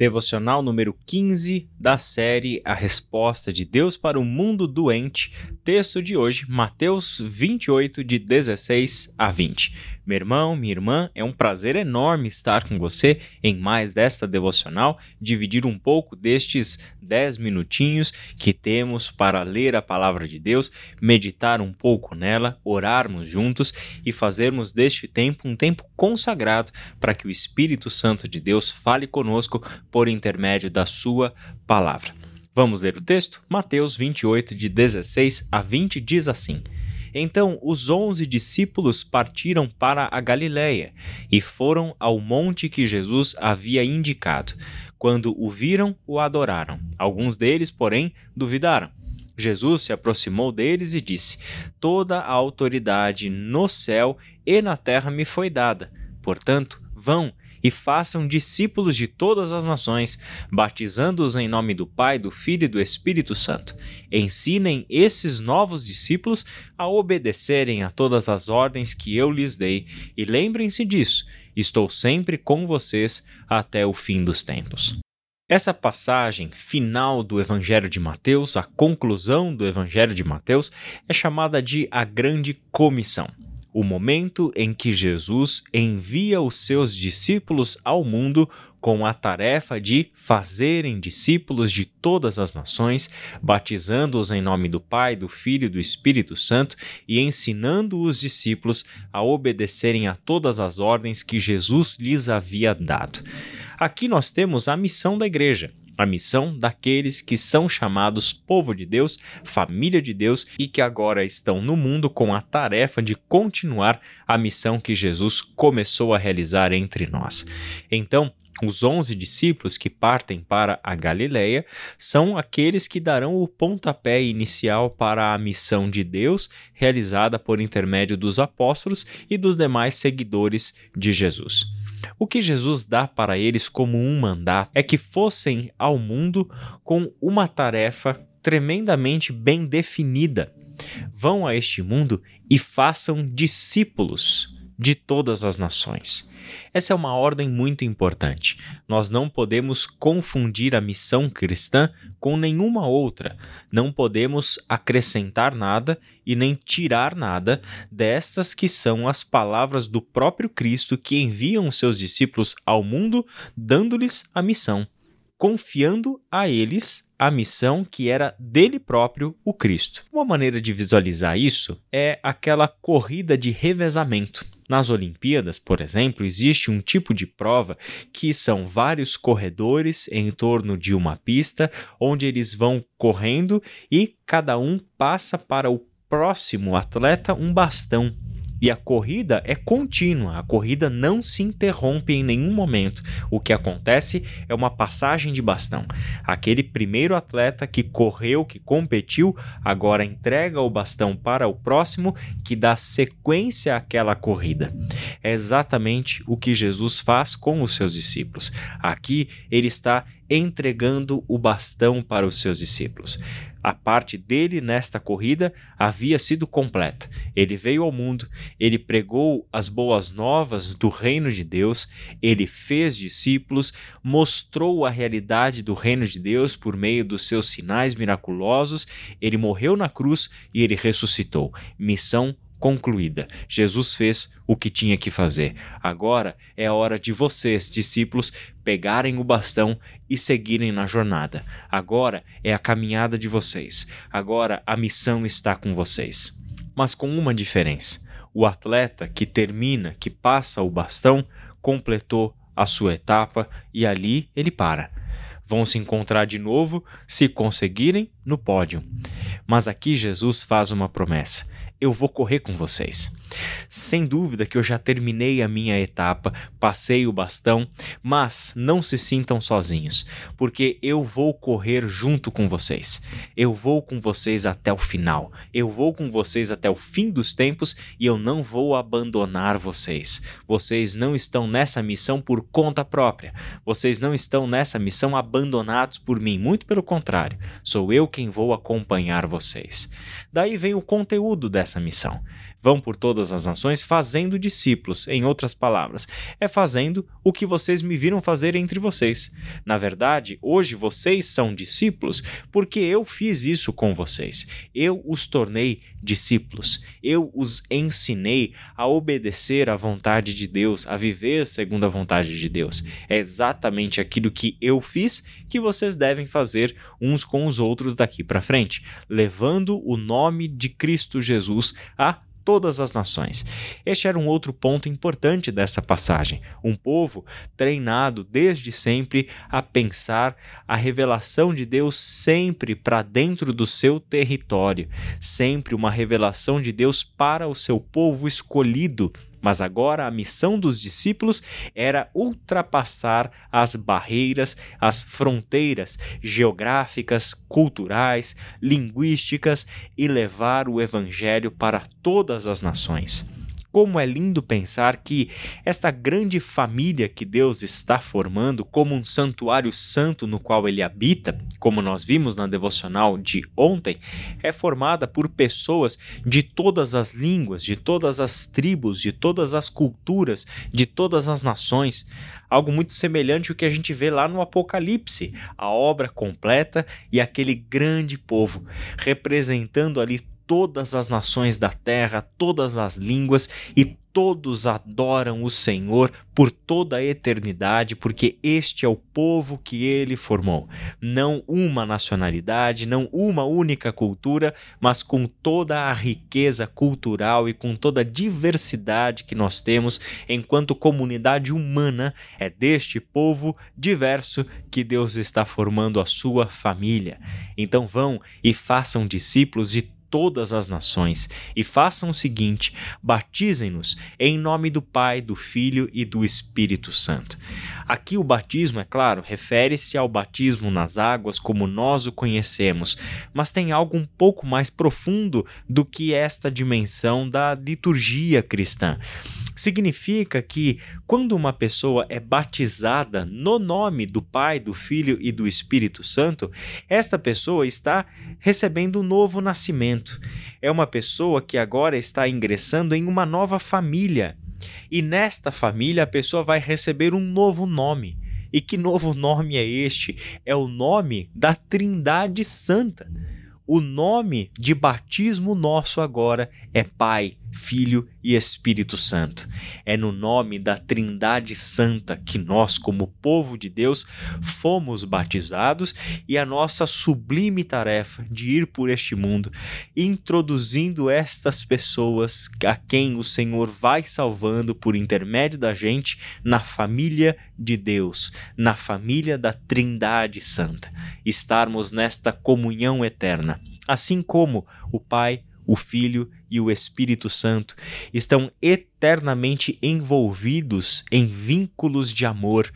devocional número 15 da série A Resposta de Deus para o Mundo Doente. Texto de hoje, Mateus 28, de 16 a 20. Meu irmão, minha irmã, é um prazer enorme estar com você em mais desta devocional, dividir um pouco destes 10 minutinhos que temos para ler a palavra de Deus, meditar um pouco nela, orarmos juntos e fazermos deste tempo um tempo consagrado para que o Espírito Santo de Deus fale conosco por intermédio da Sua palavra. Vamos ler o texto? Mateus 28, de 16 a 20 diz assim. Então os onze discípulos partiram para a Galiléia e foram ao monte que Jesus havia indicado. Quando o viram, o adoraram. Alguns deles, porém, duvidaram. Jesus se aproximou deles e disse: Toda a autoridade no céu e na terra me foi dada. Portanto, vão e façam discípulos de todas as nações, batizando-os em nome do Pai, do Filho e do Espírito Santo. Ensinem esses novos discípulos a obedecerem a todas as ordens que eu lhes dei, e lembrem-se disso: estou sempre com vocês até o fim dos tempos. Essa passagem final do Evangelho de Mateus, a conclusão do Evangelho de Mateus, é chamada de a Grande Comissão o momento em que Jesus envia os seus discípulos ao mundo com a tarefa de fazerem discípulos de todas as nações, batizando-os em nome do Pai, do Filho e do Espírito Santo e ensinando os discípulos a obedecerem a todas as ordens que Jesus lhes havia dado. Aqui nós temos a missão da igreja a missão daqueles que são chamados povo de Deus, família de Deus e que agora estão no mundo com a tarefa de continuar a missão que Jesus começou a realizar entre nós. Então, os onze discípulos que partem para a Galileia são aqueles que darão o pontapé inicial para a missão de Deus realizada por intermédio dos apóstolos e dos demais seguidores de Jesus. O que Jesus dá para eles como um mandato é que fossem ao mundo com uma tarefa tremendamente bem definida. Vão a este mundo e façam discípulos de todas as nações. Essa é uma ordem muito importante. Nós não podemos confundir a missão cristã com nenhuma outra. Não podemos acrescentar nada e nem tirar nada destas que são as palavras do próprio Cristo que enviam seus discípulos ao mundo, dando-lhes a missão, confiando a eles a missão que era dele próprio, o Cristo. Uma maneira de visualizar isso é aquela corrida de revezamento. Nas Olimpíadas, por exemplo, existe um tipo de prova que são vários corredores em torno de uma pista, onde eles vão correndo e cada um passa para o próximo atleta um bastão e a corrida é contínua, a corrida não se interrompe em nenhum momento. O que acontece é uma passagem de bastão. Aquele primeiro atleta que correu, que competiu, agora entrega o bastão para o próximo que dá sequência àquela corrida. É exatamente o que Jesus faz com os seus discípulos. Aqui ele está entregando o bastão para os seus discípulos. A parte dele nesta corrida havia sido completa. Ele veio ao mundo, ele pregou as boas novas do reino de Deus, ele fez discípulos, mostrou a realidade do reino de Deus por meio dos seus sinais miraculosos, ele morreu na cruz e ele ressuscitou. Missão concluída. Jesus fez o que tinha que fazer. Agora é a hora de vocês, discípulos, pegarem o bastão e seguirem na jornada. Agora é a caminhada de vocês. Agora a missão está com vocês. Mas com uma diferença: o atleta que termina, que passa o bastão, completou a sua etapa e ali ele para vão se encontrar de novo, se conseguirem, no pódio. Mas aqui Jesus faz uma promessa: eu vou correr com vocês. Sem dúvida que eu já terminei a minha etapa, passei o bastão, mas não se sintam sozinhos, porque eu vou correr junto com vocês. Eu vou com vocês até o final. Eu vou com vocês até o fim dos tempos e eu não vou abandonar vocês. Vocês não estão nessa missão por conta própria. Vocês não estão nessa missão abandonados por mim, muito pelo contrário. Sou eu quem vou acompanhar vocês. Daí vem o conteúdo dessa missão Vão por todas as nações fazendo discípulos, em outras palavras, é fazendo o que vocês me viram fazer entre vocês. Na verdade, hoje vocês são discípulos porque eu fiz isso com vocês. Eu os tornei discípulos. Eu os ensinei a obedecer à vontade de Deus, a viver segundo a vontade de Deus. É exatamente aquilo que eu fiz que vocês devem fazer uns com os outros daqui para frente, levando o nome de Cristo Jesus a todas as nações. Este era um outro ponto importante dessa passagem. Um povo treinado desde sempre a pensar a revelação de Deus sempre para dentro do seu território, sempre uma revelação de Deus para o seu povo escolhido mas agora a missão dos discípulos era ultrapassar as barreiras, as fronteiras geográficas, culturais, linguísticas e levar o evangelho para todas as nações. Como é lindo pensar que esta grande família que Deus está formando, como um santuário santo no qual ele habita, como nós vimos na devocional de ontem, é formada por pessoas de todas as línguas, de todas as tribos, de todas as culturas, de todas as nações. Algo muito semelhante ao que a gente vê lá no Apocalipse, a obra completa e aquele grande povo, representando ali todas as nações da terra, todas as línguas e todos adoram o Senhor por toda a eternidade, porque este é o povo que ele formou. Não uma nacionalidade, não uma única cultura, mas com toda a riqueza cultural e com toda a diversidade que nós temos enquanto comunidade humana, é deste povo diverso que Deus está formando a sua família. Então vão e façam discípulos de todas as nações e façam o seguinte: batizem-nos em nome do Pai, do Filho e do Espírito Santo. Aqui o batismo, é claro, refere-se ao batismo nas águas como nós o conhecemos, mas tem algo um pouco mais profundo do que esta dimensão da liturgia cristã significa que quando uma pessoa é batizada no nome do Pai, do Filho e do Espírito Santo, esta pessoa está recebendo um novo nascimento. É uma pessoa que agora está ingressando em uma nova família. E nesta família a pessoa vai receber um novo nome. E que novo nome é este? É o nome da Trindade Santa. O nome de batismo nosso agora é Pai, Filho e Espírito Santo. É no nome da Trindade Santa que nós, como povo de Deus, fomos batizados e a nossa sublime tarefa de ir por este mundo, introduzindo estas pessoas a quem o Senhor vai salvando por intermédio da gente na família de Deus, na família da Trindade Santa. Estarmos nesta comunhão eterna, assim como o Pai, o Filho e o Espírito Santo estão eternamente envolvidos em vínculos de amor.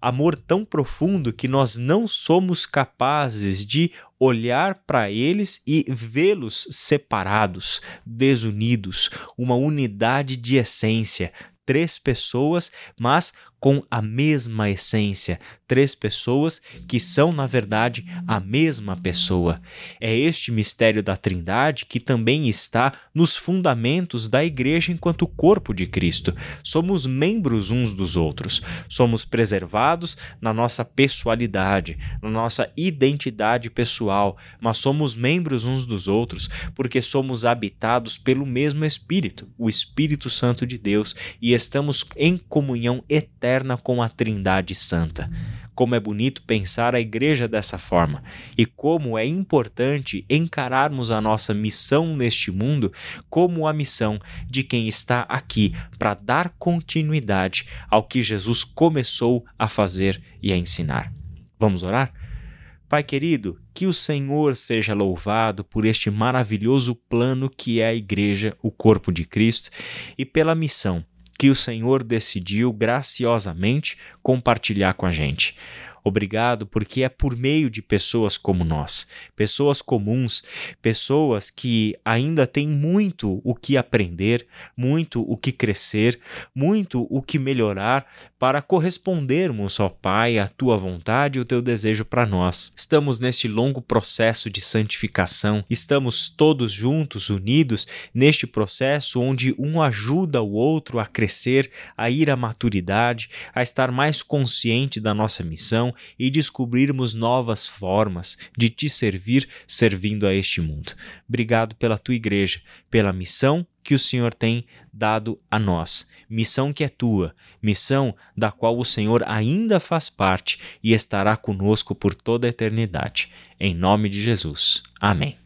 Amor tão profundo que nós não somos capazes de olhar para eles e vê-los separados, desunidos, uma unidade de essência, três pessoas, mas com a mesma essência, três pessoas que são, na verdade, a mesma pessoa. É este mistério da Trindade que também está nos fundamentos da Igreja enquanto corpo de Cristo. Somos membros uns dos outros, somos preservados na nossa pessoalidade, na nossa identidade pessoal, mas somos membros uns dos outros porque somos habitados pelo mesmo Espírito, o Espírito Santo de Deus, e estamos em comunhão eterna eterna com a Trindade Santa. Como é bonito pensar a igreja dessa forma e como é importante encararmos a nossa missão neste mundo como a missão de quem está aqui para dar continuidade ao que Jesus começou a fazer e a ensinar. Vamos orar? Pai querido, que o Senhor seja louvado por este maravilhoso plano que é a Igreja, o corpo de Cristo, e pela missão que o Senhor decidiu graciosamente compartilhar com a gente. Obrigado porque é por meio de pessoas como nós, pessoas comuns, pessoas que ainda têm muito o que aprender, muito o que crescer, muito o que melhorar para correspondermos, ó Pai, à tua vontade e o teu desejo para nós. Estamos neste longo processo de santificação, estamos todos juntos, unidos neste processo onde um ajuda o outro a crescer, a ir à maturidade, a estar mais consciente da nossa missão e descobrirmos novas formas de te servir servindo a este mundo. Obrigado pela tua igreja, pela missão que o Senhor tem dado a nós. Missão que é tua, missão da qual o Senhor ainda faz parte e estará conosco por toda a eternidade. Em nome de Jesus. Amém.